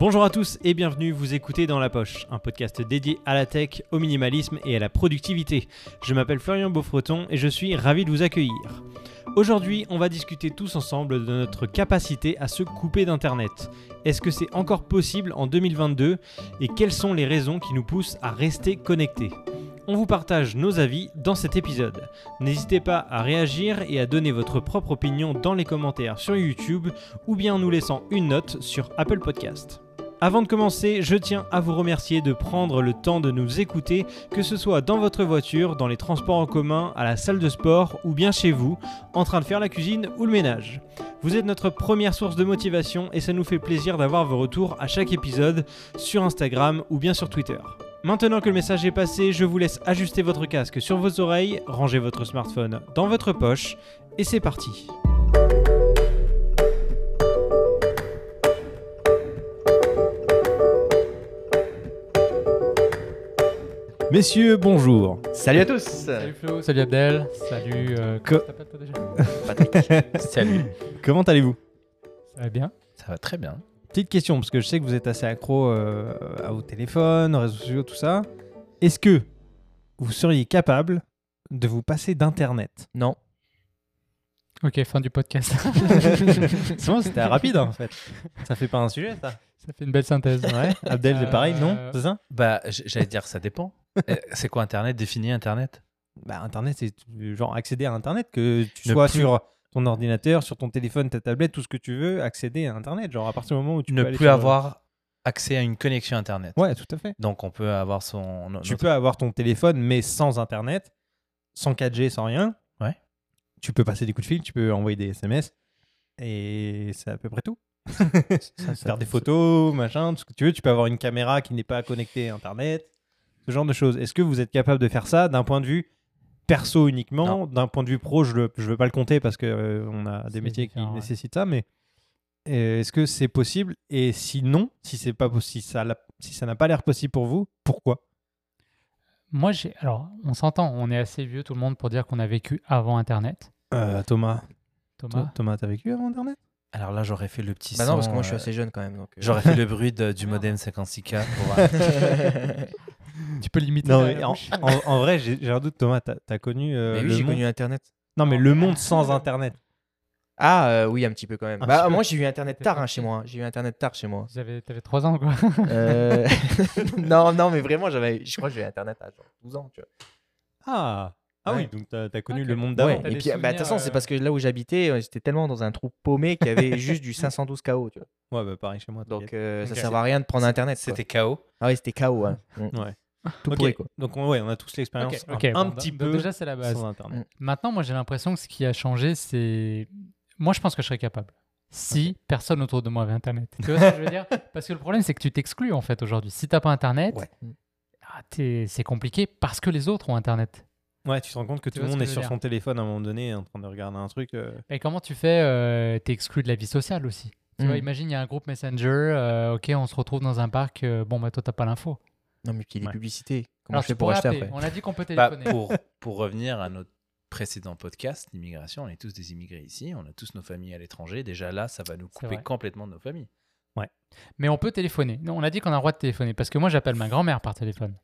Bonjour à tous et bienvenue, vous écoutez Dans la Poche, un podcast dédié à la tech, au minimalisme et à la productivité. Je m'appelle Florian Beaufreton et je suis ravi de vous accueillir. Aujourd'hui, on va discuter tous ensemble de notre capacité à se couper d'Internet. Est-ce que c'est encore possible en 2022 et quelles sont les raisons qui nous poussent à rester connectés? On vous partage nos avis dans cet épisode. N'hésitez pas à réagir et à donner votre propre opinion dans les commentaires sur YouTube ou bien en nous laissant une note sur Apple Podcast. Avant de commencer, je tiens à vous remercier de prendre le temps de nous écouter, que ce soit dans votre voiture, dans les transports en commun, à la salle de sport ou bien chez vous, en train de faire la cuisine ou le ménage. Vous êtes notre première source de motivation et ça nous fait plaisir d'avoir vos retours à chaque épisode sur Instagram ou bien sur Twitter. Maintenant que le message est passé, je vous laisse ajuster votre casque sur vos oreilles, ranger votre smartphone dans votre poche et c'est parti. Messieurs, bonjour. Salut à tous Salut Flo, salut Abdel, salut. Euh, Co- comment t'appelles toi déjà Patrick. Salut. Comment allez-vous? Ça va bien? Ça va très bien. Petite question, parce que je sais que vous êtes assez accro euh, à vos téléphones, aux réseaux sociaux, tout ça. Est-ce que vous seriez capable de vous passer d'Internet? Non. Ok, fin du podcast. C'est bon, c'était rapide en fait. Ça fait pas un sujet ça Ça fait une belle synthèse. Ouais. Abdel, c'est pareil, non Euh, C'est ça Bah, j'allais dire, ça dépend. Euh, c'est quoi Internet? Définis Internet? Bah, Internet, c'est genre accéder à Internet, que tu Ne sois plus- sur ton ordinateur, sur ton téléphone, ta tablette, tout ce que tu veux, accéder à Internet. Genre à partir du moment où tu ne peux aller plus sur- avoir accès à une connexion Internet. Ouais, tout à fait. Donc, on peut avoir son. Tu notre- peux avoir ton téléphone, mais sans Internet, sans 4G, sans rien. Ouais. Tu peux passer des coups de fil, tu peux envoyer des SMS. Et c'est à peu près tout. ça- ça- Faire des photos, machin, tout ce que tu veux. Tu peux avoir une caméra qui n'est pas connectée à Internet. Ce genre de choses. Est-ce que vous êtes capable de faire ça d'un point de vue perso uniquement? D'un point de vue pro, je ne veux pas le compter parce qu'on on a des métiers qui ouais. nécessitent ça. Mais euh, est-ce que c'est possible? Et sinon, si, c'est pas, ça si ça n'a pas l'air possible pour vous, pourquoi? Moi, j'ai. Alors, on s'entend, on est assez vieux tout le monde pour dire qu'on a vécu avant Internet. Euh, Thomas, Thomas Thomas, t'as vécu avant Internet? Alors là, j'aurais fait le petit Bah non, parce que moi je suis euh, assez jeune quand même. Donc, euh. J'aurais fait le bruit de- du modem 56K pour. Tu peux limiter Non, mais en, bouche. en- en vrai, j'ai un doute, Thomas. T'as as connu euh, Mais oui, j'ai monde. connu Internet. Non, mais Non, le monde sans Internet. Ah euh, oui, un petit peu quand même. Un bah peu. moi j'ai eu Internet tard hein, chez moi. J'ai eu Internet tard chez moi. J'avais, t'avais 3 ans, quoi. Euh, non, non, mais vraiment, j'avais, je crois que j'ai eu Internet à genre 12 ans. Tu vois. Ah, ah Ouais. oui, donc t'as as connu Ok. le monde Ouais. d'avant. T'as Et puis, bah, de toute façon, c'est euh, parce que là où j'habitais, euh, j'étais tellement dans un trou paumé qu'il y avait juste du 512 KO. Tu vois. Ouais, bah pareil chez moi. Donc euh, ça Ok. servait à rien de prendre Internet. C'était KO. Ah oui, c'était KO. hein. Mm. Ouais. Tout Ok, pourri quoi. Donc on- ouais, on a tous l'expérience un, un bon, petit donc peu Déjà, c'est la base. sans Internet. Maintenant, moi, j'ai l'impression que ce qui a changé, c'est. Moi, je pense que je serais capable. Si personne autour de moi avait Internet. Tu vois ce que je veux dire? Parce que le problème, c'est que tu t'exclus, en fait, aujourd'hui. Si t'as pas Internet, Ouais. ah, c'est compliqué parce que les autres ont Internet. Ouais, tu te rends compte que Tu tout le monde est sur son téléphone à un moment donné en train de regarder un truc. euh, Et comment tu fais euh, T'es exclu de la vie sociale aussi? Tu vois, Mm. imagine, il y a un groupe Messenger, euh, ok, on se retrouve dans un parc, euh, bon, bah toi, t'as pas l'info. Non, mais puis les Ouais. publicités. Comment Alors, je fais pour acheter appeler. après On a dit qu'on peut Bah, téléphoner. pour, pour revenir à notre précédent podcast, l'immigration, on est tous des immigrés ici, on a tous nos familles à l'étranger. Déjà là, ça va nous couper complètement de nos familles. Mais on peut téléphoner. Non, on a dit qu'on a le droit de téléphoner parce que moi, j'appelle ma grand-mère par téléphone.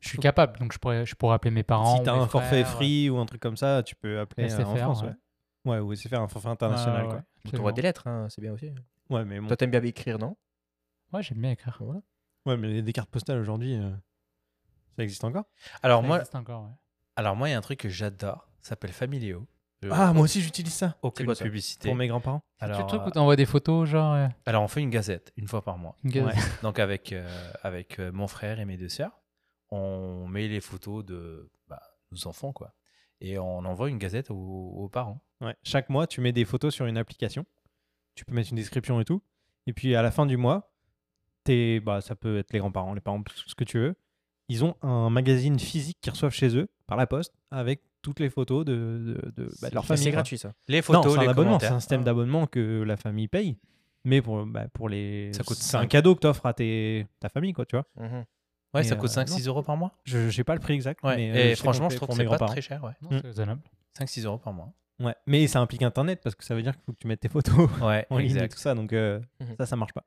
Je suis capable, donc je pourrais, je pourrais appeler mes parents. Si t'as ou mes un forfait frères. free ou un truc comme ça, tu peux appeler euh, en SFR, France. ouais. Ouais. ouais, ou essayer de faire un forfait international. Ouais, quoi. ouais, Tu envoies des lettres, hein, c'est bien aussi. Ouais, mais bon. Toi, t'aimes bien écrire, non? Ouais, j'aime bien écrire. Voilà. Ouais, mais des cartes postales aujourd'hui, euh, ça existe encore? Alors Ça moi, existe encore, ouais. alors moi, il y a un truc que j'adore, ça s'appelle Familio. Je- Ah, moi aussi j'utilise ça aucune quoi publicité. pour mes grands-parents? Alors, tu le truc euh, où t'envoies des photos, genre. euh, alors on fait une gazette une fois par mois. une gaz- Ouais. Donc avec, euh, avec euh, mon frère et mes deux sœurs, on met les photos de bah, nos enfants, quoi. Et on envoie une gazette aux, aux parents. Ouais. Chaque mois, tu mets des photos sur une application. Tu peux mettre une description et tout. Et puis à la fin du mois, t'es- bah, ça peut être les grands-parents, les parents, ce que tu veux. Ils ont un magazine physique qu'ils reçoivent chez eux par la poste avec toutes les photos de, de, de- bah, de leur C'est famille. quoi. gratuit ça. Les Non, photos, c'est un les abonnement, c'est un système d'abonnement que la famille paye. Mais pour, bah, pour les. Ça coûte C'est un cadeau que tu offres à tes, ta famille, quoi, tu vois. Mhm. Ouais, Et, ça coûte euh, 5-6 euros par mois. Je sais pas le prix exact. Ouais. mais, euh, et franchement, je trouve que c'est pas très cher. Ouais. Non, Mm. c'est raisonnable. 5-6 euros par mois. Ouais. Mais ça implique Internet parce que ça veut dire qu'il faut que tu mettes tes photos Ouais, en ligne et tout ça. Donc euh, Mhm. ça, ça marche pas.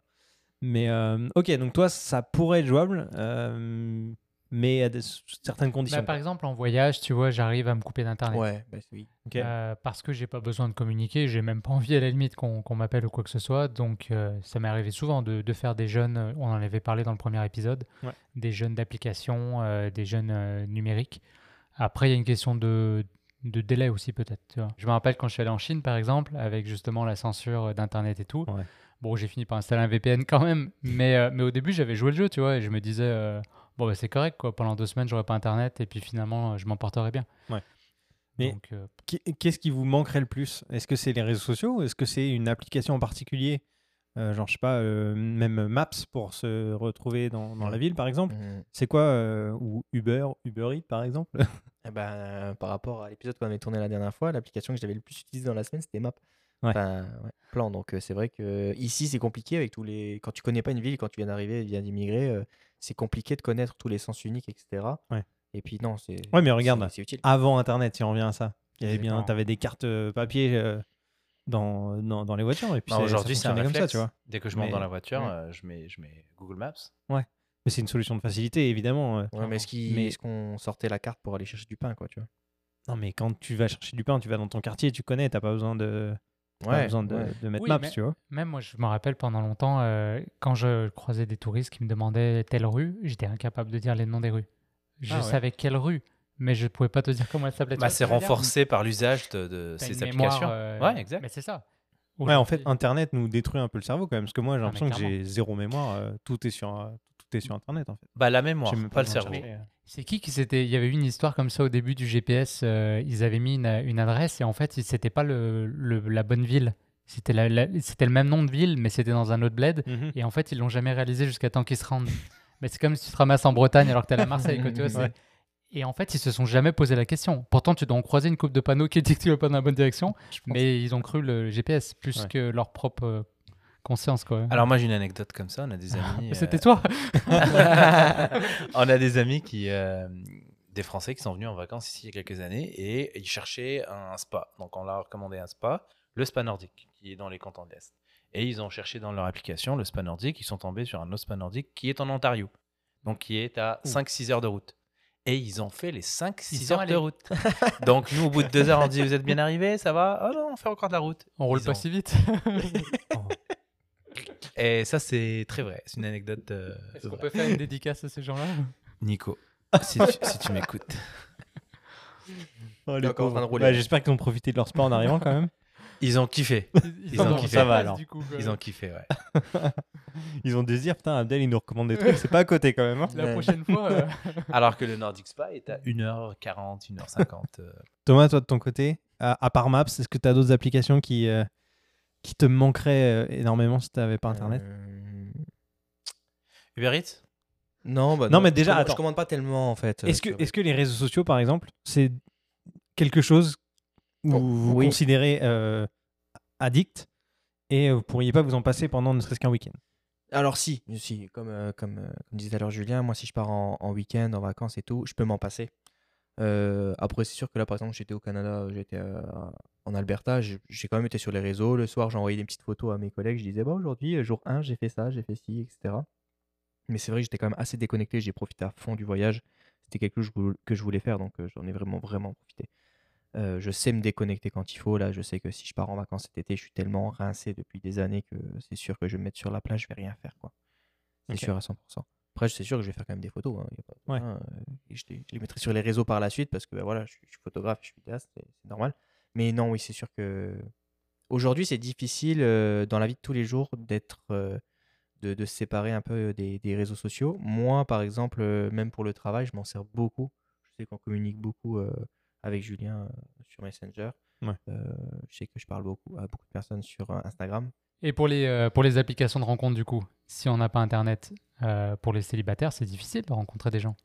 Mais euh, ok, donc toi, ça pourrait être jouable, euh, mais à des- certaines conditions. Bah, par exemple, en voyage, tu vois, j'arrive à me couper d'internet. Ouais, bah, oui. Ok. Euh, parce que j'ai pas besoin de communiquer, j'ai même pas envie à la limite qu'on m'appelle ou quoi que ce soit. Donc euh, ça m'est arrivé souvent de, de faire des jeunes, euh, on en avait parlé dans le premier épisode, Ouais. des jeunes d'application, euh, des jeunes euh, numériques. Après, il y a une question de, de délai aussi peut-être. tu vois. Je me rappelle quand je suis allé en Chine par exemple, avec justement la censure d'Internet et tout. Ouais. Bon, j'ai fini par installer un VPN quand même, mais, euh, mais au début j'avais joué le jeu, tu vois, et je me disais, euh, bon bah, c'est correct quoi, pendant deux semaines j'aurais pas Internet et puis finalement euh, je m'en porterais bien. Ouais. Mais- euh, Qu'est- Qu'est-ce qui vous manquerait le plus? Est-ce que c'est les réseaux sociaux est-ce que c'est une application en particulier Euh, Genre, je sais pas, euh, même Maps pour se retrouver dans, dans la ville, par exemple? Mhm. C'est quoi euh, Ou Uber, Uber Eats, par exemple? Eh ben, euh, par rapport à l'épisode qu'on avait tourné la dernière fois, l'application que j'avais le plus utilisée dans la semaine, c'était Map. Ouais. Enfin, ouais, plan. Donc, euh, c'est vrai que ici, c'est compliqué avec tous les. Quand tu connais pas une ville, quand tu viens d'arriver, viens d'immigrer, euh, c'est compliqué de connaître tous les sens uniques, etc. Ouais. Et puis, non, c'est. Ouais, mais regarde, c'est- c'est utile. avant Internet, si on revient à ça. Il y avait bien, t'avais des cartes euh, papier euh, dans, dans, dans les voitures et puis Aujourd'hui, ça c'est un fonctionnait comme réflexe. ça, tu vois. Dès que je monte Mais- dans la voiture, Ouais. euh, je, mets, je mets Google Maps. Mais c'est une solution de facilité, évidemment. euh. Ouais, mais est-ce Mais- est-ce qu'on sortait la carte pour aller chercher du pain, quoi, tu vois? Non, mais quand tu vas chercher du pain, tu vas dans ton quartier, tu connais, t'as pas besoin de, pas besoin de, ouais. de mettre Oui, Maps, mais- tu vois. Même moi, je me rappelle pendant longtemps, euh, quand je croisais des touristes qui me demandaient telle rue, j'étais incapable de dire les noms des rues. Je Ah ouais. savais quelle rue, mais je ne pouvais pas te dire comment elle s'appelait. Bah, c'est renforcé par l'usage de, ces mémoire, applications. euh, Ouais, exact. Mais c'est ça. Ouais, en fait, Internet nous détruit un peu le cerveau quand même, parce que moi, j'ai Ah, l'impression que j'ai zéro mémoire. euh, tout est sur, euh, tout est sur Internet, en fait. Bah, la mémoire, même pas le besoin de cerveau. euh. C'est qui qui s'était. Il y avait eu une histoire comme ça au début du GPS. euh, ils avaient mis une, une adresse et en fait, c'était pas le, le- la bonne ville. C'était la- la- c'était le même nom de ville, mais c'était dans un autre bled. Mhm. Et en fait, ils l'ont jamais réalisé jusqu'à temps qu'ils se rendent. Mais c'est comme si tu te ramasses en Bretagne alors que t'es à Marseille. quoi, tu vois, c'est- Ouais. Et en fait, ils se sont jamais posé la question. Pourtant, tu dois en croiser une coupe de panneaux qui dit que tu vas pas dans la bonne direction, Je pense. mais ils ont cru le GPS plus Ouais. que leur propre euh, conscience. Quoi. Alors, moi, j'ai une anecdote comme ça. On a des amis. Mais C'était euh, toi on a des amis qui, euh, des Français qui sont venus en vacances ici il y a quelques années et ils cherchaient un spa. Donc on leur a recommandé un spa, le spa nordique, qui est dans les cantons de l'Est. Et ils ont cherché dans leur application le spa nordique. Ils sont tombés sur un autre spa nordique qui est en Ontario, donc qui est à Ouh. 5-6 heures de route. Et ils ont fait les 5-6 Ils sont heures de route. donc nous, au bout de deux heures, on dit Vous êtes bien arrivés Ça va? Oh non, on fait encore de la route. On roule pas si vite. Et ça, c'est très vrai. C'est une anecdote. euh, Est-ce qu'on peut faire une dédicace à ces gens-là? Nico, si tu, si tu m'écoutes. Oh, les encore en train de pauvres. rouler. Bah, J'espère qu'ils ont profité de leur sport en arrivant quand même. Ils ont kiffé. Ils ont kiffé. Ça va, alors. du coup, quoi. Ils ont kiffé, ouais. Ils ont dire, putain, Abdel, il nous recommande des trucs, c'est pas à côté quand même. hein. La prochaine fois. euh, Alors que le Nordic Spa est à 1h40, 1h50. euh. Thomas, toi de ton côté, à, à part Maps, est-ce que tu as d'autres applications qui, euh, qui te manqueraient euh, énormément si tu n'avais pas Internet Euh, Uber Eats? Non, bah Non, mais déjà, je commande, attends. je commande pas tellement en fait. euh, Est-ce que, est les réseaux sociaux, par exemple, c'est quelque chose où Oh, vous oui. considérez euh, addict et vous pourriez pas vous en passer pendant ne serait-ce qu'un week-end? Alors si, si comme, euh, comme, euh, comme disait tout à l'heure Julien, moi si je pars en, en week-end, en vacances et tout, je peux m'en passer. Euh, après c'est sûr que là par exemple j'étais au Canada, j'étais euh, en Alberta, j'ai quand même été sur les réseaux, le soir j'ai envoyé des petites photos à mes collègues, je disais bah aujourd'hui euh, jour 1 j'ai fait ça, j'ai fait ci, etc. Mais c'est vrai que j'étais quand même assez déconnecté, j'ai profité à fond du voyage, c'était quelque chose que je voulais- faire donc euh, j'en ai vraiment vraiment profité. Euh, je sais me déconnecter quand il faut. Là, je sais que si je pars en vacances cet été, je suis tellement rincé depuis des années que c'est sûr que je vais me mettre sur la plage, je vais rien faire. quoi. C'est Ok. sûr à 100%. Après, c'est sûr que je vais faire quand même des photos. hein, pas Ouais. euh, et je, les, mettrai sur les réseaux par la suite parce que bah, voilà, je, suis- je suis photographe, je suis vidéaste, c'est normal. Mais non, oui, c'est sûr que aujourd'hui, c'est difficile euh, dans la vie de tous les jours d'être. euh, de, de se séparer un peu des, des réseaux sociaux. Moi, par exemple, euh, même pour le travail, je m'en sers beaucoup. Je sais qu'on communique beaucoup euh, avec Julien euh, sur Messenger. Ouais. Euh, je sais que je parle beaucoup à beaucoup de personnes sur euh, Instagram. Et pour les, euh, pour les applications de rencontre, du coup, si on n'a pas Internet, euh, pour les célibataires, c'est difficile de rencontrer des gens.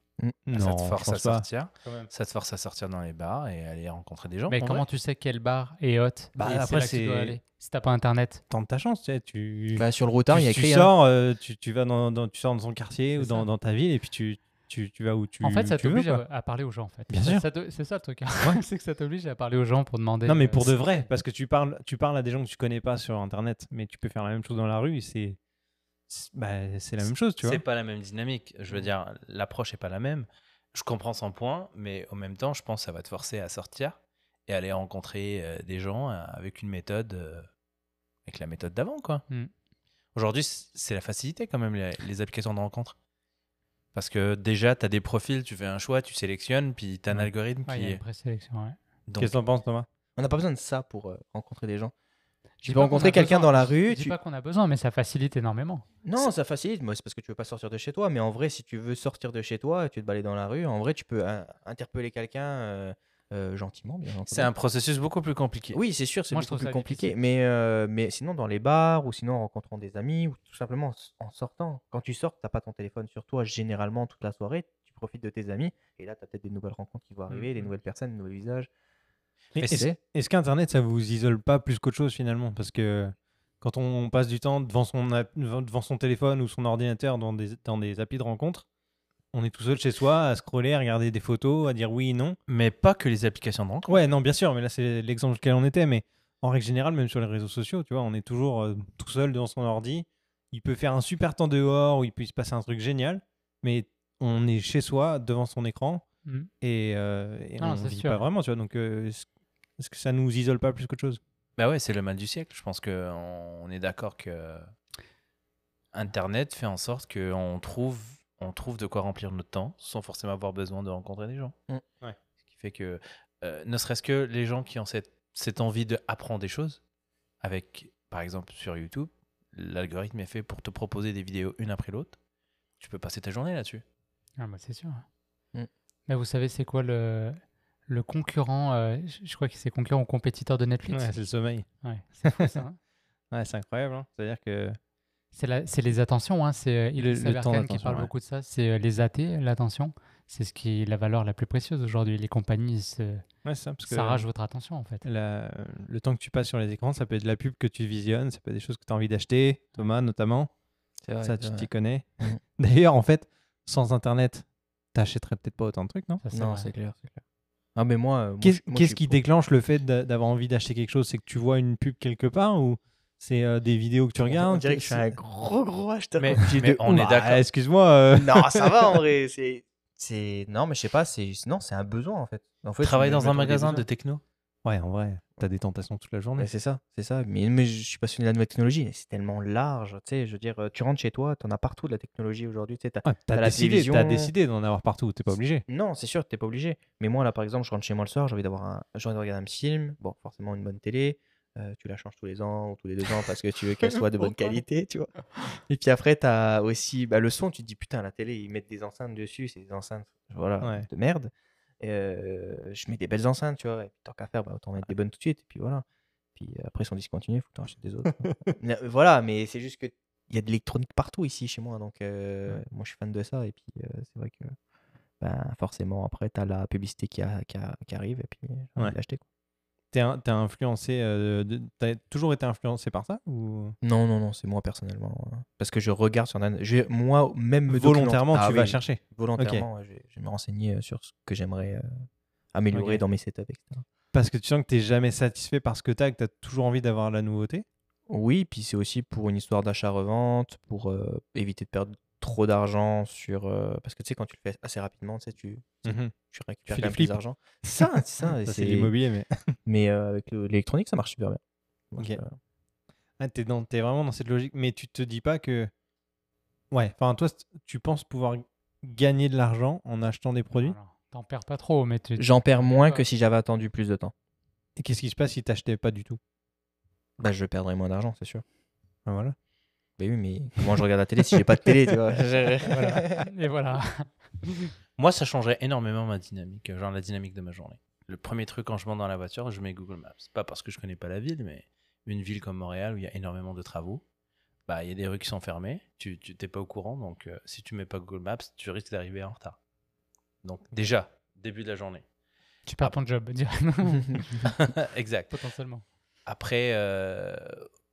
ça te force à sortir. Ça te force à sortir dans les bars et aller rencontrer des gens. Mais en comment vrai. tu sais quel bar est hot Bah, et après, c'est Si t'as pas Internet. Tente ta chance, tu sais, tu, Bah, sur le routard, tu, il y a tu écrit. hein. sors, euh, tu, tu vas dans, dans- tu sors dans ton quartier ou dans ta ville et puis tu, tu, tu vas où tu en fait, ça veux, t'oblige à, à parler aux gens. En fait. Bien sûr. C'est ça le truc. hein. c'est que ça t'oblige à parler aux gens pour demander. Non, mais euh, pour de vrai, parce que tu parles, tu parles à des gens que tu connais pas sur Internet, mais tu peux faire la même chose dans la rue c'est, bah, c'est la même chose, tu vois. C'est pas la même dynamique. Je veux dire, l'approche est pas la même. Je comprends son point, mais en même temps, je pense que ça va te forcer à sortir et aller rencontrer euh, des gens euh, avec une méthode, euh, avec la méthode d'avant, quoi. Mm. Aujourd'hui, c'est la facilité quand même, les, les applications de rencontre. Parce que déjà, tu as des profils, tu fais un choix, tu sélectionnes, puis tu as un Ouais. algorithme Ouais, il y a qui. une présélection, ouais. donc- Qu'est-ce que t'en penses, Thomas? On n'a pas besoin de ça pour euh, rencontrer des gens. Tu peux rencontrer a quelqu'un dans la rue, Je dis tu- pas qu'on a besoin, mais ça facilite énormément. Non, ça facilite. Moi, c'est parce que tu veux pas sortir de chez toi. Mais en vrai, si tu veux sortir de chez toi et tu te balader dans la rue, en vrai, tu peux euh, interpeller quelqu'un euh, euh, gentiment, bien entendu. C'est un processus beaucoup plus compliqué. Oui, c'est sûr, c'est beaucoup plus compliqué. difficile. Mais, euh, mais sinon, dans les bars ou sinon en rencontrant des amis ou tout simplement en sortant. Quand tu sors, tu n'as pas ton téléphone sur toi généralement toute la soirée. Tu profites de tes amis et là, tu as peut-être des nouvelles rencontres qui vont arriver, des Mhm. nouvelles personnes, des nouveaux visages. Est-ce qu'Internet, ça vous isole pas plus qu'autre chose finalement? Parce que quand on passe du temps devant son, devant son téléphone ou son ordinateur dans des, dans des applis de rencontre, on est tout seul chez soi à scroller, à regarder des photos, à dire oui, non. Mais pas que les applications de rencontre. Ouais, non, bien sûr, mais là c'est l'exemple auquel on était. Mais en règle générale, même sur les réseaux sociaux, tu vois, on est toujours euh, tout seul devant son ordi. Il peut faire un super temps dehors ou il peut se passer un truc génial, mais on est chez soi devant son écran Mm. et, euh, et Non, on c'est vit sûr. pas vraiment, tu vois. Donc euh, est-ce que ça nous isole pas plus qu'autre chose? Bah ouais, c'est le mal du siècle. Je pense qu'on est d'accord que Internet fait en sorte qu'on trouve, on trouve de quoi remplir notre temps sans forcément avoir besoin de rencontrer des gens. Mm. Ouais. Ce qui fait que, euh, ne serait-ce que les gens qui ont cette, cette envie d'apprendre des choses, avec, par exemple, sur YouTube, l'algorithme est fait pour te proposer des vidéos une après l'autre. Tu peux passer ta journée là-dessus. Ah bah c'est sûr. Mm. Mais vous savez, c'est quoi le, le concurrent euh, je, crois que c'est concurrent ou compétiteur de Netflix. Ouais, c'est le sommeil. Ouais, c'est hein. Ouais, incroyable. hein. C'est-à-dire que C'est les attentions, hein. c'est euh, Le- le temps qui parle ouais. beaucoup de ça. C'est euh, les AT, l'attention. C'est ce qui est la valeur la plus précieuse aujourd'hui. Les compagnies se- ouais, ça, parce que s'arrachent votre attention en fait. la- le temps que tu passes sur les écrans, ça peut être de la pub que tu visionnes, ça peut être des choses que tu as envie d'acheter, Thomas notamment. Vrai, ça, tu t'y connais. Mhm. D'ailleurs, en fait, sans Internet, t'achèterais peut-être pas autant de trucs, non? Ça, c'est Non, c'est clair, clair. Ah, mais moi. moi, Qu'est-ce suis qui pour. déclenche le fait d'a- d'avoir envie d'acheter quelque chose? C'est que tu vois une pub quelque part ou c'est euh, des vidéos que tu regardes On dirait que je suis un gros, gros acheteur. Mais- mais on est d'accord. Ah, Excuse-moi. euh, Non, ça va en vrai. C'est. c'est- Non, mais je sais pas, c'est non, c'est un besoin en fait. En fait Travailler je- dans un des magasin de besoins. techno. Ouais, en vrai, t'as des tentations toute la journée. Ouais, c'est ça, c'est ça. Mais, mais je suis passionné de la nouvelle technologie. mais C'est tellement large, tu sais. Je veux dire, euh, tu rentres chez toi, t'en as partout de la technologie aujourd'hui. Tu sais, t'as- Ouais, t'as t'as la décidé, télévision. t'as décidé d'en avoir partout, t'es pas obligé. Non, c'est sûr, t'es pas obligé. Mais moi, là, par exemple, je rentre chez moi le soir, j'ai envie d'avoir un... j'ai envie de regarder un petit film. Bon, forcément, une bonne télé. Euh, tu la changes tous les ans ou tous les deux ans parce que tu veux qu'elle soit de bonne qualité, tu vois. Et puis après, t'as aussi bah, le son. Tu te dis, putain, la télé, ils mettent des enceintes dessus. C'est des enceintes, voilà, Ouais. de merde. Et, euh, je mets des belles enceintes, tu vois. Et puis, tant qu'à faire, bah, autant mettre des bonnes tout de suite. Et puis voilà. Puis euh, après, si on discontinue, il faut que t'en achètes des autres. Mais, voilà, mais c'est juste que il y a de l'électronique partout ici chez moi. Donc, euh, moi, je suis fan de ça. Et puis, c'est vrai que ben, forcément, après, tu as la publicité qui, a- qui, a- qui arrive et puis j'ai envie Ouais. l'acheter, quoi. T'es influencé, euh, t'as toujours été influencé par ça ou? Non, non, non, c'est moi personnellement. euh, Parce que je regarde sur je- Moi, même me volontairement documenter- tu Ah vas chercher Volontairement, ouais, je, vais, me renseigner euh, sur ce que j'aimerais euh, améliorer dans mes setups, etc. Parce que tu sens que t'es jamais satisfait par ce que t'as, que t'as toujours envie d'avoir la nouveauté? Oui, puis c'est aussi pour une histoire d'achat-revente, pour euh, éviter de perdre trop d'argent sur. euh, parce que tu sais, quand tu le fais assez rapidement, tu sais, tu, Mhm. tu récupères quand même plus d'argent. C'est ça, c'est ça. Ça, c'est c'est- l'immobilier, mais Mais euh, avec le- l'électronique, ça marche super bien. Donc, Ok. euh, Ah, t'es, dans, t'es vraiment dans cette logique. Mais tu te dis pas que. Ouais, enfin, toi, tu penses pouvoir gagner de l'argent en achetant des produits? T'en perds pas trop, mais tu. J'en perds moins pas. que si j'avais attendu plus de temps. Et qu'est-ce qui se passe si t'achetais pas du tout? Bah, je perdrais moins d'argent, c'est sûr. Ah, Voilà. Bah oui, mais comment je regarde la télé si j'ai pas de télé, tu vois Voilà. Et voilà. Moi, ça changerait énormément ma dynamique, genre la dynamique de ma journée. Le premier truc quand je monte dans la voiture, je mets Google Maps. Pas parce que je connais pas la ville, mais une ville comme Montréal où il y a énormément de travaux, bah il y a des rues qui sont fermées. Tu tu- t'es pas au courant, donc euh, si tu mets pas Google Maps, tu risques d'arriver en retard. Donc déjà, début de la journée. tu perds ton job, directement, exact. potentiellement. Après, euh,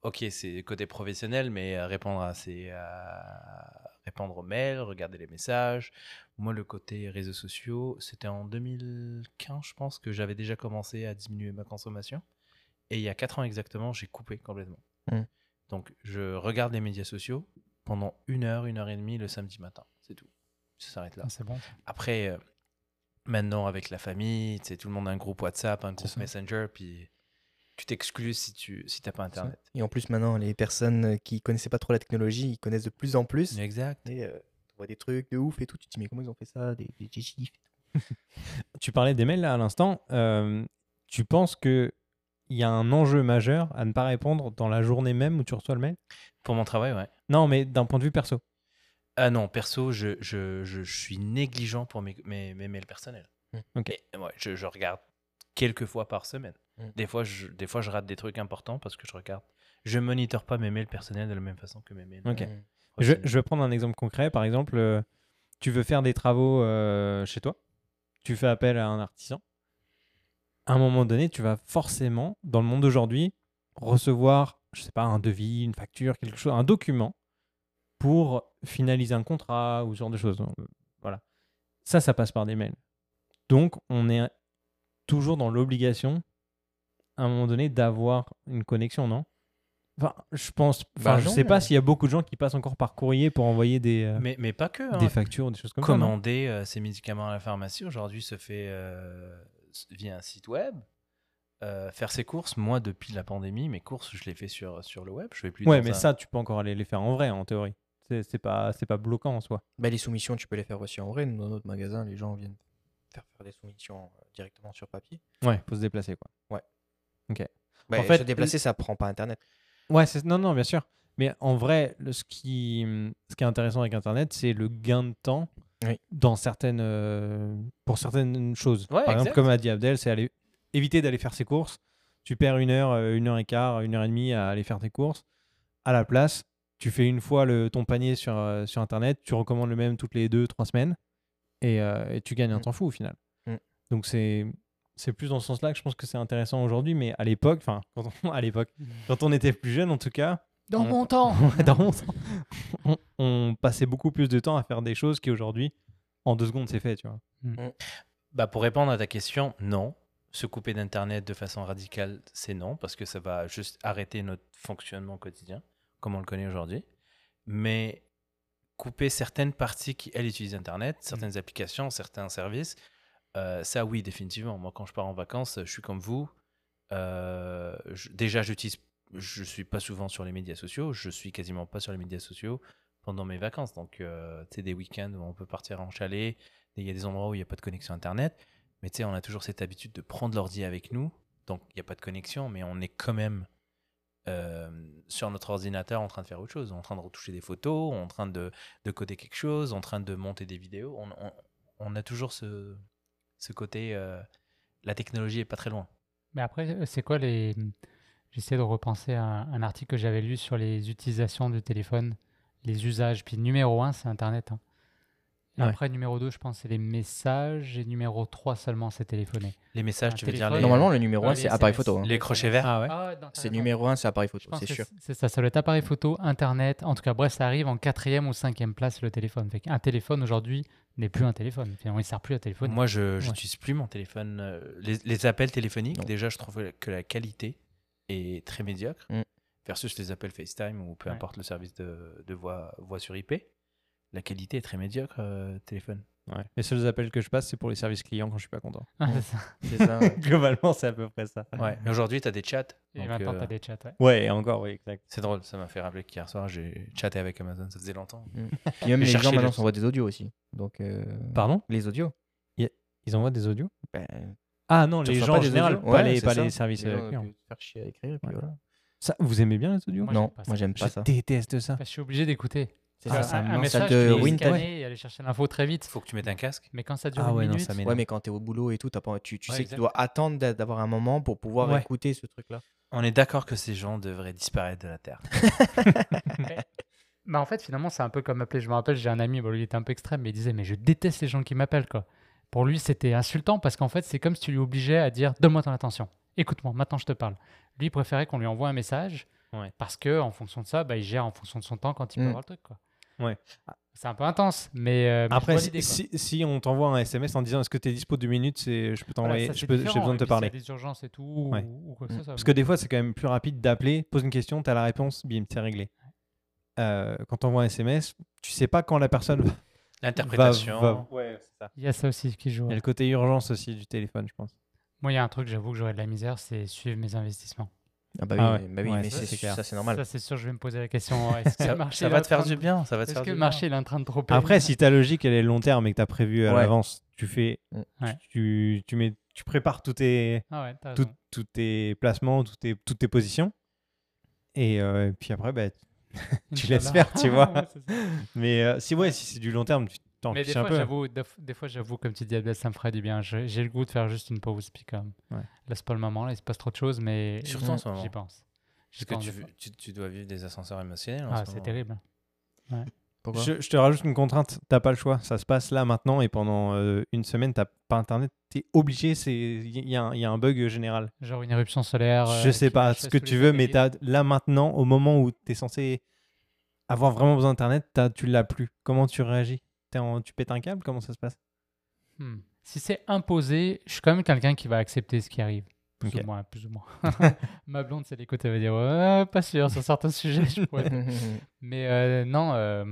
ok, c'est côté professionnel, mais euh, répondre à ces, à- répondre aux mails, regarder les messages. Moi, le côté réseaux sociaux, c'était en 2015, je pense, que j'avais déjà commencé à diminuer ma consommation. Et il y a 4 ans exactement, j'ai coupé complètement. Mm. Donc, je regarde les médias sociaux pendant une heure, une heure et demie le samedi matin. C'est tout. Ça s'arrête là. Ah, c'est bon. Après, euh, maintenant, avec la famille, tout le monde a un groupe WhatsApp, un groupe. Messenger, puis tu t'exclus si tu si t'as pas Internet. Et en plus, maintenant, les personnes qui connaissaient pas trop la technologie, ils connaissent de plus en plus. Exact. Et euh, tu vois des trucs de ouf et tout. Tu te dis, mais comment ils ont fait ça Des, des gifs. Tu parlais des mails là à l'instant. euh, tu penses que il y a un enjeu majeur à ne pas répondre dans la journée même où tu reçois le mail? Pour mon travail, ouais. Non, mais d'un point de vue perso. Ah non, perso, je, je, je, je suis négligent pour mes, mes, mes mails personnels. Ok. Et, ouais, je, je regarde quelques fois par semaine. Hmm. Des, fois, je, des fois, je rate des trucs importants parce que je regarde. Je monitore pas mes mails personnels de la même façon que mes mails. Ok. euh, Mm. Je, je vais prendre un exemple concret. Par exemple, euh, tu veux faire des travaux euh, chez toi. Tu fais appel à un artisan. À un moment donné, tu vas forcément, dans le monde d'aujourd'hui, recevoir, je sais pas, un devis, une facture, quelque chose, un document pour finaliser un contrat ou ce genre de choses. Voilà. Ça, ça passe par des mails. Donc, on est toujours dans l'obligation, à un moment donné, d'avoir une connexion, non? Enfin, je pense. Enfin, Bah je non, sais pas mais- s'il y a beaucoup de gens qui passent encore par courrier pour envoyer des, euh, Mais, mais pas que. hein. des factures ou des choses comme ça. Commander euh, ces médicaments à la pharmacie aujourd'hui se fait euh, via un site web. Euh, faire ses courses, moi depuis la pandémie, mes courses je les fais sur, sur le web. Je vais plus Ouais, mais un- ça, tu peux encore aller les faire en vrai, en théorie. C'est c'est pas, c'est pas bloquant en soi. Bah, les soumissions, tu peux les faire aussi en vrai. Dans notre magasin, les gens viennent faire, faire des soumissions directement sur papier. Ouais, faut se déplacer, quoi. Bah, En fait, se déplacer, ça prend pas Internet. Ouais, non, non, bien sûr. Mais en vrai, le- ce, qui, ce qui est intéressant avec Internet, c'est le gain de temps Oui. dans certaines, euh, pour certaines choses. Ouais, Par exemple, comme a dit Abdel, c'est aller, éviter d'aller faire ses courses. Tu perds une heure, euh, une heure et quart, une heure et demie à aller faire tes courses. À la place, tu fais une fois le, ton panier sur, euh, sur Internet, tu recommandes le même toutes les deux, trois semaines et, euh, et tu gagnes un Mm. temps fou au final. Mm. Donc c'est c'est plus dans ce sens-là que je pense que c'est intéressant aujourd'hui, mais à l'époque, enfin, quand on- à l'époque, quand on était plus jeune en tout cas, Dans On- mon temps dans mon temps, on, on passait beaucoup plus de temps à faire des choses qui aujourd'hui, en deux secondes, c'est fait, tu vois. Bah, pour répondre à ta question, non. Se couper d'Internet de façon radicale, c'est non, parce que ça va juste arrêter notre fonctionnement quotidien, comme on le connaît aujourd'hui. Mais couper certaines parties qui, elles, utilisent Internet, certaines applications, certains services, euh, ça, oui, définitivement. Moi, quand je pars en vacances, je suis comme vous. Euh, je- déjà, j'utilise, je suis pas souvent sur les médias sociaux. Je suis quasiment pas sur les médias sociaux pendant mes vacances. Donc, euh, tu sais, des week-ends où on peut partir en chalet, il y a des endroits où il n'y a pas de connexion Internet. Mais tu sais, on a toujours cette habitude de prendre l'ordi avec nous. Donc, il n'y a pas de connexion, mais on est quand même euh, sur notre ordinateur en train de faire autre chose. En train de retoucher des photos, en train de, de coder quelque chose, en train de monter des vidéos. On a toujours ce, ce côté. euh, la technologie est pas très loin. Mais après, euh, c'est quoi les. J'essaie de repenser à un, un article que j'avais lu sur les utilisations du téléphone, les usages. Puis numéro 1, c'est Internet. hein. Et Ouais. Après, numéro 2, je pense, c'est les messages. Et numéro 3 seulement, c'est téléphoner. Les messages, Un tu veux dire les, Normalement, le numéro Ouais, 1, les c'est appareil photo. hein. les crochets verts Ah ouais Ah, C'est numéro 1, c'est appareil photo, c'est sûr. c'est ça, ça doit être appareil photo, Internet. En tout cas, bref, ça arrive en quatrième ou cinquième place le téléphone. Fait un téléphone aujourd'hui n'est plus un téléphone. Finalement, il ne sert plus à téléphone. Moi, je n'utilise plus mon téléphone. euh, Les, les appels téléphoniques, Non. déjà, je trouve que la qualité est très médiocre Mm. versus les appels FaceTime ou peu Ouais. importe le service de, de voix, voix sur IP. La qualité est très médiocre, euh, téléphone. Ouais. Les seuls appels que je passe, c'est pour les services clients quand je suis pas content. Ah, c'est ça. C'est ça. ouais. Globalement, c'est à peu près ça. Ouais. Mais aujourd'hui, tu as des chats. Et maintenant, euh, tu as des chats. ouais. Ouais, et encore, oui, exact. C'est drôle, ça m'a fait rappeler qu'hier soir, j'ai chatté avec Amazon, ça faisait longtemps. Puis même Et les gens maintenant s'envoient des audios aussi. Donc, euh, Pardon? les audios. Ils envoient des audios? Ben, Ah non, les gens en général, pas, Ouais, les, pas les services Les gens, clients. faire chier à écrire, et puis Ouais. voilà. Ça, vous aimez bien les audios? Moi, non, j'aime pas moi ça. j'aime pas Je ça. déteste ça. Bah, je suis obligé d'écouter. C'est Ah, ça. ça un, un message, Ça tu te et aller chercher l'info très vite. Faut que tu mettes un casque. Mais quand ça dure Ah une ouais, non, minute, ça. Ouais, mais quand t'es au boulot et tout, t'as pas, tu, tu Ouais, sais que tu dois attendre d'a- d'avoir un moment pour pouvoir Ouais. écouter ce truc-là. On est d'accord que ces gens devraient disparaître de la Terre. Bah en fait, finalement, c'est un peu comme appeler. Je me rappelle, j'ai un ami, bon, lui il était un peu extrême, mais il disait Mais je déteste les gens qui m'appellent. quoi. Pour lui, c'était insultant parce qu'en fait, c'est comme si tu lui obligeais à dire Donne-moi ton attention, écoute-moi, maintenant je te parle. Lui, il préférait qu'on lui envoie un message Ouais. parce que en fonction de ça, bah, il gère en fonction de son temps quand il peut Mm. avoir le truc. Quoi. Ouais. C'est un peu intense, mais. euh, mais Après, si, on t'envoie un SMS en disant est-ce que tu es dispo deux minutes, je peux t'envoyer, ça, j'ai besoin de te parler. des urgences et tout, Ouais. ou, ou quoi que soit. Parce que des fois, c'est quand même plus rapide d'appeler, pose une question, tu as la réponse, bim, c'est réglé. euh, quand on voit un SMS, tu sais pas quand la personne va. L'interprétation. va- Ouais, c'est ça. Il y a ça aussi qui joue. Il y a le côté urgence aussi du téléphone, je pense. Moi, il y a un truc, j'avoue que j'aurais de la misère, c'est suivre mes investissements. Ah bah oui, Ah ouais. mais, bah oui, Ouais, mais ça, c'est ça c'est normal. Ça, c'est sûr, je vais me poser la question. Est-ce que Ça, le marché ça il est va te faire du bien. Ça va te Est-ce faire que du le bien. marché il est en train de trop Après, si ta logique elle est long terme et que tu as prévu à Ouais. l'avance, tu fais. Mm. Ouais. Tu, tu, mets, tu prépares tous tes, Ah tout- tes placements, toutes tes, toutes tes positions. Et euh, puis après, bah, tu laisses faire, tu vois. Mais euh, si, ouais, si c'est du long terme, tu t'en Mais fiches des un fois, peu. j'avoue, des, fois, j'avoue, comme tu dis, Abdel, ça me ferait du bien. Je- J'ai le goût de faire juste une pause, puis comme. Ouais. Là, c'est pas le moment, là, il se passe trop de choses, mais. Surtout en ce moment. J'y pense. Parce pense que tu, tu, tu dois vivre des ascenseurs émotionnels. en Ah, ce c'est terrible. Pourquoi Je, je te rajoute une contrainte, t'as pas le choix. Ça se passe là maintenant et pendant euh, une semaine, t'as pas internet, t'es obligé. c'est Il y, a un- il y a un bug général. Genre une éruption solaire. je euh, sais qui pas ce que tu veux, mais t'as là maintenant, au moment où t'es censé avoir vraiment besoin d'internet, t'as- tu l'as plus. Comment tu réagis? En- Tu pètes un câble Comment ça se passe? Hmm. Si c'est imposé, je suis quand même quelqu'un qui va accepter ce qui arrive. Plus ou moins, plus ou moins. Ma blonde, c'est l'écoute, elle va dire pas sûr sur certains sujets. Je pourrais... Mais euh, non, euh,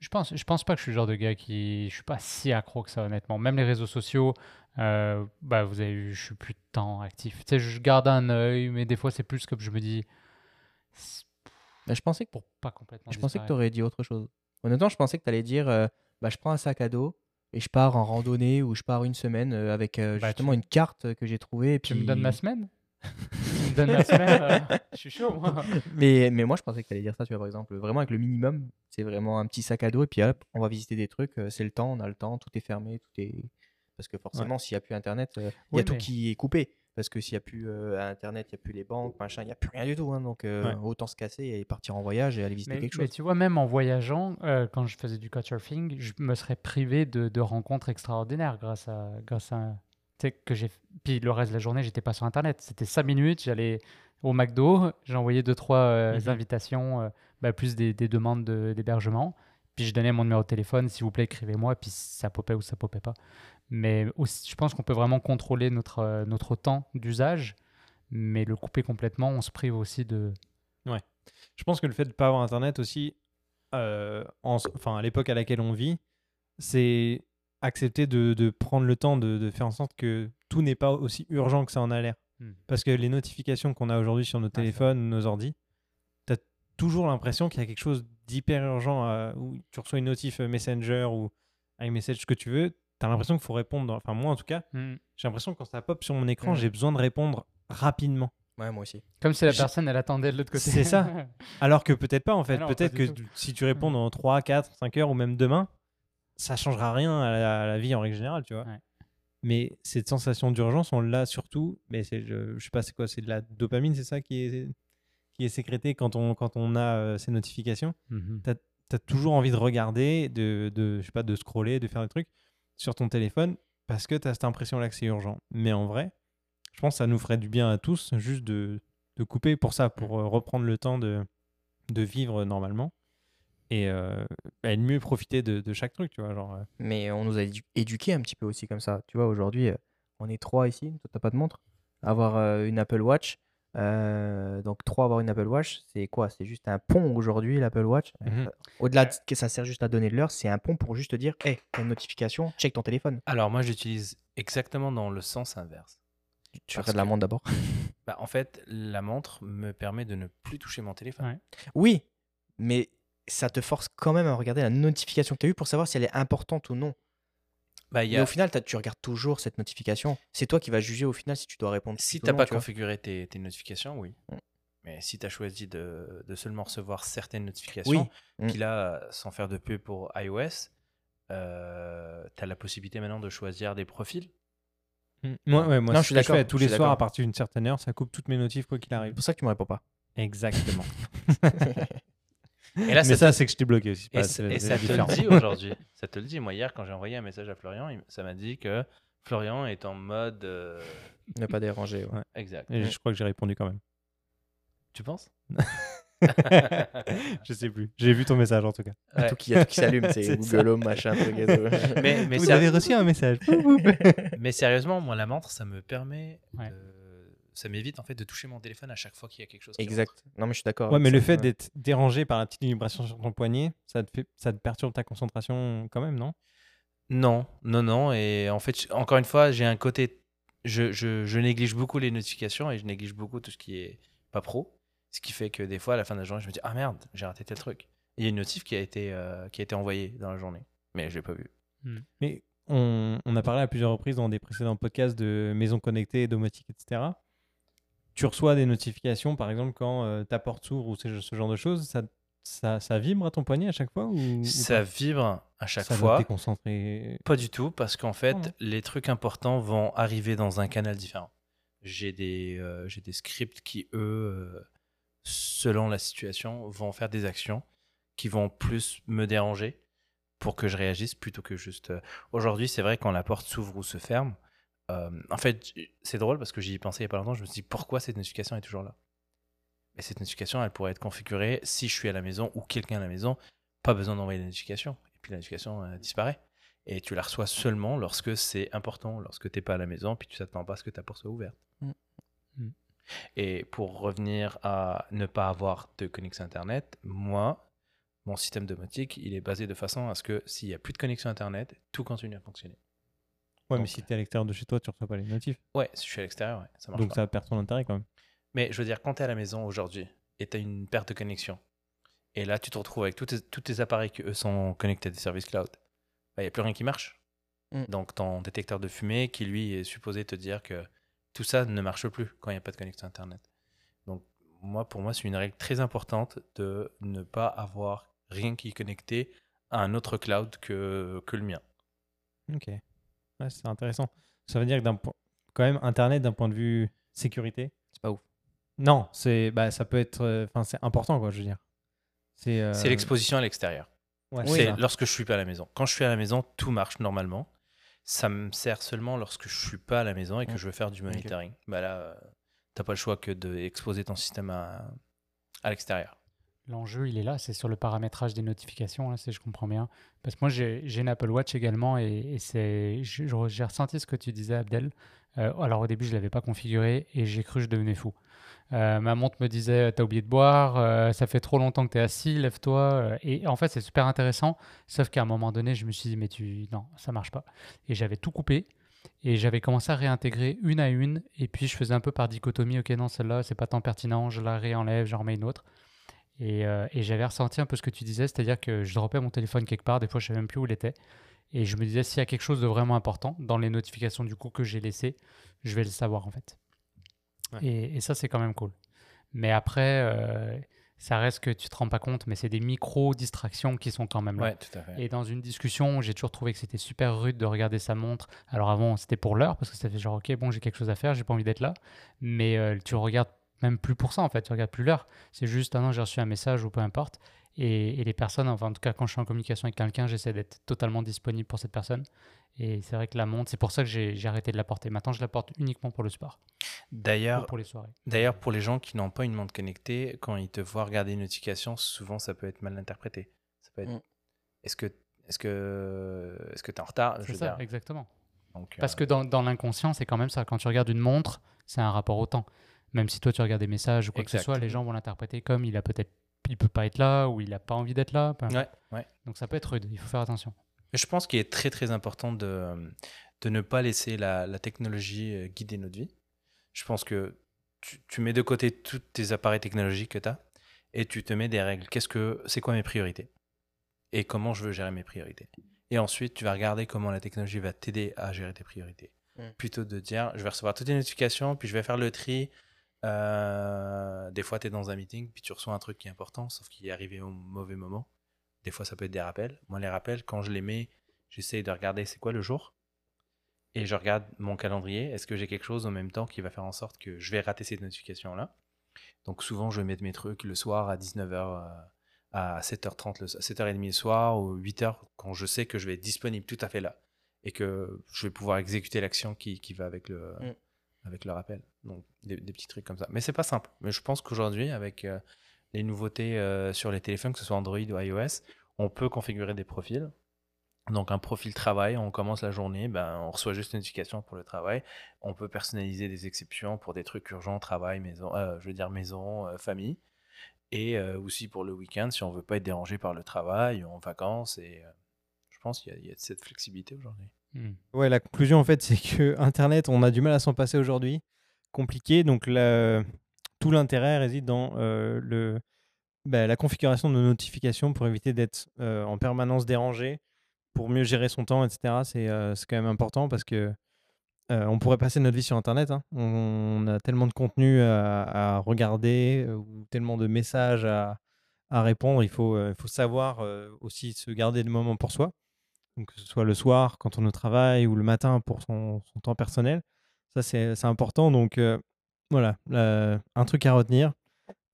je pense, je pense pas que je suis le genre de gars qui, je suis pas si accro que ça honnêtement. Même les réseaux sociaux, euh, bah vous avez vu, je suis plus de temps actif. Tu sais, je garde un œil, mais des fois c'est plus comme je me dis Bah, je pensais que pour pas complètement. je pensais que tu aurais dit autre chose. Honnêtement, je pensais que tu allais dire euh, bah, je prends un sac à dos et je pars en randonnée ou je pars une semaine euh, avec euh, Bah, justement tu- une carte que j'ai trouvée. et Tu puis... me donnes ma semaine? Tu me donnes ma semaine euh, Je suis chaud moi. mais, mais moi, je pensais que tu allais dire ça, tu vois, par exemple. Vraiment avec le minimum, c'est vraiment un petit sac à dos et puis hop, on va visiter des trucs. euh, C'est le temps, on a le temps, tout est fermé, tout est. Parce que forcément, s'il n'y a plus Internet, euh, il y Oui, a tout mais- qui est coupé. Parce que s'il n'y a plus euh, Internet, il n'y a plus les banques, machin, il n'y a plus rien du tout. hein. donc euh, Ouais. autant se casser et partir en voyage et aller visiter Mais, quelque mais chose. tu vois, même en voyageant, euh, quand je faisais du couchsurfing, je me serais privé de, de rencontres extraordinaires grâce à, grâce à que j'ai. Puis le reste de la journée, j'étais pas sur Internet. C'était cinq minutes, j'allais au McDo, j'envoyais deux trois Mhm. invitations, bah, plus des, des demandes de- d'hébergement. Puis je donnais mon numéro de téléphone, s'il vous plaît, écrivez-moi. Puis ça popait ou ça popait pas. Mais aussi, je pense qu'on peut vraiment contrôler notre, euh, notre temps d'usage, mais le couper complètement, on se prive aussi de. Je pense que le fait de ne pas avoir internet aussi, euh, en- enfin à l'époque à laquelle on vit, c'est accepter de, de prendre le temps de, de faire en sorte que tout n'est pas aussi urgent que ça en a l'air. Hmm. Parce que les notifications qu'on a aujourd'hui sur nos téléphones, nos ordi, tu as toujours l'impression qu'il y a quelque chose d'hyper urgent, à- où tu reçois une notif euh, Messenger ou iMessage, ce que tu veux, tu as l'impression qu'il faut répondre. dans- Enfin, moi en tout cas, Hmm. j'ai l'impression que quand ça pop sur mon écran, Hmm. j'ai besoin de répondre rapidement. Ouais, moi aussi. Comme si la J'ai- personne, elle attendait de l'autre côté. C'est ça. Alors que peut-être pas en fait. Ah peut-être que tout. si tu réponds dans 3, 4, 5 heures ou même demain, ça changera rien à la, à la vie en règle générale, tu vois. Ouais. Mais cette sensation d'urgence, on l'a surtout. Mais c'est, je, je sais pas, c'est quoi C'est de la dopamine, c'est ça qui est, qui est sécrétée quand on, quand on a euh, ces notifications. Mhm. Tu as toujours envie de regarder, de, de, je sais pas, de scroller, de faire des trucs sur ton téléphone parce que tu as cette impression-là que c'est urgent. Mais en vrai, je pense que ça nous ferait du bien à tous juste de, de couper pour ça, pour euh, reprendre le temps de, de vivre normalement et euh, bah, de mieux profiter de, de chaque truc, tu vois. Genre, euh, Mais on nous a édu- éduqués un petit peu aussi comme ça. Tu vois, aujourd'hui, on est trois ici. Toi, t'as pas de montre? Avoir euh, une Apple Watch. Euh, donc, trois, avoir une Apple Watch, c'est quoi? C'est juste un pont aujourd'hui, l'Apple Watch? Euh, Mhm. Au-delà de que ça sert juste à donner de l'heure, c'est un pont pour juste te dire Hé, t'as une notification, check ton téléphone. Alors moi, j'utilise exactement dans le sens inverse. Tu regardes la montre d'abord? Bah, en fait, la montre me permet de ne plus toucher mon téléphone. Ouais. Oui, mais ça te force quand même à regarder la notification que tu as eue pour savoir si elle est importante ou non. Bah, Mais au final, t'as- tu regardes toujours cette notification. C'est toi qui vas juger au final si tu dois répondre. Si tout ou tu n'as pas configuré tes, tes notifications, oui. Mm. Mais si tu as choisi de, de seulement recevoir certaines notifications, Mm. puis là, sans faire de pub pour iOS, tu as la possibilité maintenant de choisir des profils. Moi, ouais, moi Non, je suis je d'accord, fais tous les soirs à partir d'une certaine heure, ça coupe toutes mes notifs quoi qu'il C'est arrive. pour ça que tu me réponds pas. Exactement. Et là, Mais ça, ça, c'est que je t'ai bloqué aussi. et, pas- ça- et ça te différent. le dit aujourd'hui. Ça te le dit. Moi, hier, quand j'ai envoyé un message à Florian, ça m'a dit que Florian est en mode. euh, ne pas déranger. ouais. Exact. Et je crois que j'ai répondu quand même. Tu penses? Je sais plus. J'ai vu ton message en tout cas. Ouais. Tout qui, tout qui s'allume, c'est Google Home, machin, truc et tout. Mais, mais Vous avez reçu un message. Mais sérieusement, moi, la montre, ça me permet Ouais. de ça m'évite en fait de toucher mon téléphone à chaque fois qu'il y a quelque chose. qui Exact. Non, mais je suis d'accord. Ouais, mais le fait ouais. d'être dérangé par la petite vibration sur ton poignet, ça te, fait, ça te perturbe ta concentration quand même, non? Non, non, non. Et en fait, encore une fois, j'ai un côté. Je, je- je néglige beaucoup les notifications et je néglige beaucoup tout ce qui est pas pro. Ce qui fait que des fois, à la fin de la journée, je me dis Ah merde, j'ai raté tel truc. Il y a une notif qui a été, euh, qui a été envoyée dans la journée. Mais je l'ai pas vu. Mais on, on a parlé à plusieurs reprises dans des précédents podcasts de maisons connectées, domotique, etc. Tu reçois des notifications, par exemple, quand euh, ta porte s'ouvre ou ce, ce genre de choses, ça, ça, ça vibre à ton poignet à chaque fois ou, Ça vibre à chaque ça fois. te déconcentrer. Pas du tout, parce qu'en fait, Ah les trucs importants vont arriver dans un canal différent. J'ai des, euh, j'ai des scripts qui, eux, euh, selon la situation, vont faire des actions qui vont plus me déranger pour que je réagisse plutôt que juste. Aujourd'hui, c'est vrai, quand la porte s'ouvre ou se ferme, euh, en fait, c'est drôle parce que j'y ai pensé il n'y a pas longtemps, je me suis dit pourquoi cette notification est toujours là? Et cette notification, elle pourrait être configurée si je suis à la maison ou quelqu'un à la maison, pas besoin d'envoyer la notification. Et puis la notification euh, disparaît. Et tu la reçois seulement lorsque c'est important, lorsque tu n'es pas à la maison, puis tu t'attends pas à ce que ta porte soit ouverte. Mm. Mm. Et pour revenir à ne pas avoir de connexion Internet, moi, mon système domotique, il est basé de façon à ce que s'il n'y a plus de connexion Internet, tout continue à fonctionner. Ouais, mais si tu es à l'extérieur de chez toi, tu reçois pas les notifs. Ouais, si je suis à l'extérieur, ouais, ça marche Donc pas. ça perd ton intérêt quand même. Mais je veux dire, quand tu es à la maison aujourd'hui et tu as une perte de connexion, et là tu te retrouves avec tous tes, tous tes appareils qui eux sont connectés à des services cloud, il n'y a plus rien qui marche. Mm. Donc ton détecteur de fumée qui lui est supposé te dire que tout ça ne marche plus quand il n'y a pas de connexion Internet. Donc moi, pour moi, c'est une règle très importante de ne pas avoir rien qui est connecté à un autre cloud que, que le mien. Ok. Ouais, c'est intéressant. Ça veut dire que d'un point- quand même, Internet, d'un point de vue sécurité, C'est pas ouf. non, c'est bah, ça peut être. euh, Enfin, c'est important, quoi, je veux dire. C'est euh, l'exposition à l'extérieur. ouais, c'est lorsque je suis pas à la maison. Quand je suis à la maison, tout marche normalement. Ça me sert seulement lorsque je suis pas à la maison et que je veux faire du monitoring. Bah là, euh, t'as pas le choix que d'exposer ton système à, à l'extérieur. L'enjeu, il est là, c'est sur le paramétrage des notifications, là, si je comprends bien. Parce que moi, j'ai une Apple Watch également et, c'est, j'ai ressenti ce que tu disais, Abdel. Euh, alors au début, je ne l'avais pas configuré et j'ai cru que je devenais fou. Euh, ma montre me disait, t'as oublié de boire, euh, ça fait trop longtemps que tu es assis, lève-toi. Et en fait, c'est super intéressant, sauf qu'à un moment donné, je me suis dit, mais tu... non, ça marche pas. Et j'avais tout coupé. Et j'avais commencé à réintégrer une à une. Et puis, je faisais un peu par dichotomie. Ok, non, celle-là, c'est pas tant pertinent. Je la réenlève, j'en remets une autre. Et, euh, et j'avais ressenti un peu ce que tu disais, c'est-à-dire que je dropais mon téléphone quelque part, des fois je savais même plus où il était. Et je me disais, s'il y a quelque chose de vraiment important dans les notifications du coup que j'ai laissées, je vais le savoir en fait. Ouais. Et, et ça, c'est quand même cool. Mais après, euh, ça reste que tu te rends pas compte, mais c'est des micro-distractions qui sont quand même là. Ouais, tout à fait. Et dans une discussion, j'ai toujours trouvé que c'était super rude de regarder sa montre. Alors avant, c'était pour l'heure, parce que ça fait genre, ok, bon, j'ai quelque chose à faire, j'ai pas envie d'être là. Mais euh, tu regardes même plus pour ça, en fait. Tu regardes plus l'heure. C'est juste, ah non, j'ai reçu un message ou peu importe. Et, et les personnes, enfin, en tout cas, quand je suis en communication avec quelqu'un, j'essaie d'être totalement disponible pour cette personne. Et c'est vrai que la montre, c'est pour ça que j'ai arrêté de la porter. Maintenant, je la porte uniquement pour le sport D'ailleurs, pour les soirées. D'ailleurs, pour les gens qui n'ont pas une montre connectée, quand ils te voient regarder une notification, souvent ça peut être mal interprété. Ça peut être. Mm. Est-ce que est-ce que est-ce que t'es en retard? Je C'est ça, dire. exactement. Donc, Parce euh, que dans, dans l'inconscient, c'est quand même ça. Quand tu regardes une montre, c'est un rapport au temps. Même si toi, tu regardes des messages ou quoi que ce soit, les gens vont l'interpréter comme il a peut-être, il peut pas être là ou il a pas envie d'être là. Ouais, ouais. Donc ça peut être rude. Il faut faire attention. Je pense qu'il est très très important de, de ne pas laisser la, la technologie euh, guider notre vie. Je pense que tu, tu mets de côté tous tes appareils technologiques que tu as et tu te mets des règles. Qu'est-ce que c'est quoi mes priorités? Et comment je veux gérer mes priorités? Et ensuite, tu vas regarder comment la technologie va t'aider à gérer tes priorités. Mm. Plutôt de dire, je vais recevoir toutes les notifications, puis je vais faire le tri. Euh, des fois, tu es dans un meeting, puis tu reçois un truc qui est important, sauf qu'il est arrivé au mauvais moment. Des fois, ça peut être des rappels. Moi, les rappels, quand je les mets, j'essaie de regarder c'est quoi le jour. Et je regarde mon calendrier. Est-ce que j'ai quelque chose en même temps qui va faire en sorte que je vais rater cette notification-là? Donc, souvent, je vais mettre mes trucs le soir à 19h, à 7h30, le, 7h30 le soir ou 8h, quand je sais que je vais être disponible tout à fait là. Et que je vais pouvoir exécuter l'action qui, qui va avec le, Mm. avec le rappel. Donc, des, des petits trucs comme ça. Mais c'est pas simple. Mais je pense qu'aujourd'hui, avec euh, les nouveautés euh, sur les téléphones, que ce soit Android ou iOS, on peut configurer des profils Donc un profil travail, on commence la journée, ben, on reçoit juste une notification pour le travail. On peut personnaliser des exceptions pour des trucs urgents, travail, maison, euh, je veux dire maison, euh, famille. Et euh, aussi pour le week-end, si on veut pas être dérangé par le travail, en vacances. Et euh, je pense qu'il y, a- il y a cette flexibilité aujourd'hui. Hmm. Ouais, la conclusion en fait, c'est que Internet, on a du mal à s'en passer aujourd'hui. Compliqué. Donc tout l'intérêt réside dans euh, le, bah, la configuration de nos notifications pour éviter d'être euh, en permanence dérangé, pour mieux gérer son temps, etc. C'est euh, c'est quand même important parce que on pourrait passer notre vie sur Internet. hein. On, a tellement de contenu à, regarder ou tellement de messages à, à répondre. Il faut, il faut savoir aussi se garder le moment pour soi. Donc, que ce soit le soir quand on est au travail ou le matin pour son temps personnel. Ça, c'est important. Donc, euh, voilà, un truc à retenir.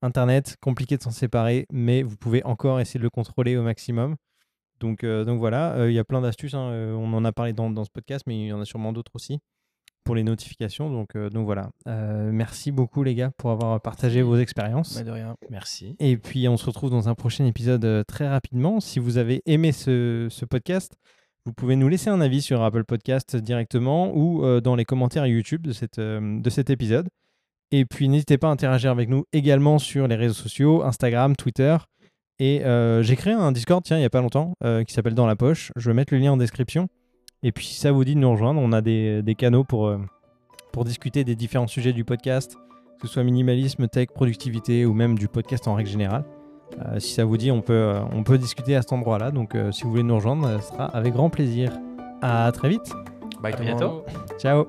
Internet, compliqué de s'en séparer, mais vous pouvez encore essayer de le contrôler au maximum. Donc, euh, donc voilà, euh, il y a plein d'astuces. hein, on en a parlé dans, dans ce podcast, mais il y en a sûrement d'autres aussi pour les notifications. Donc, euh, donc voilà. Euh, merci beaucoup, les gars, pour avoir partagé vos expériences. Bah, de rien. Merci. Et puis on se retrouve dans un prochain épisode euh, très rapidement. Si vous avez aimé ce, ce podcast, vous pouvez nous laisser un avis sur Apple Podcast directement ou euh, dans les commentaires YouTube de, cette, euh, de cet épisode. Et puis n'hésitez pas à interagir avec nous également sur les réseaux sociaux, Instagram, Twitter. Et euh, j'ai créé un Discord, tiens, il n'y a pas longtemps, qui s'appelle Dans la Poche. Je vais mettre le lien en description. Et puis si ça vous dit de nous rejoindre, on a des, des canaux pour, pour discuter des différents sujets du podcast, que ce soit minimalisme, tech, productivité ou même du podcast en règle générale. Euh, si ça vous dit, on peut, euh, on peut discuter à cet endroit-là. Donc euh, si vous voulez nous rejoindre, ce sera avec grand plaisir. À très vite. Bye À bientôt. Ciao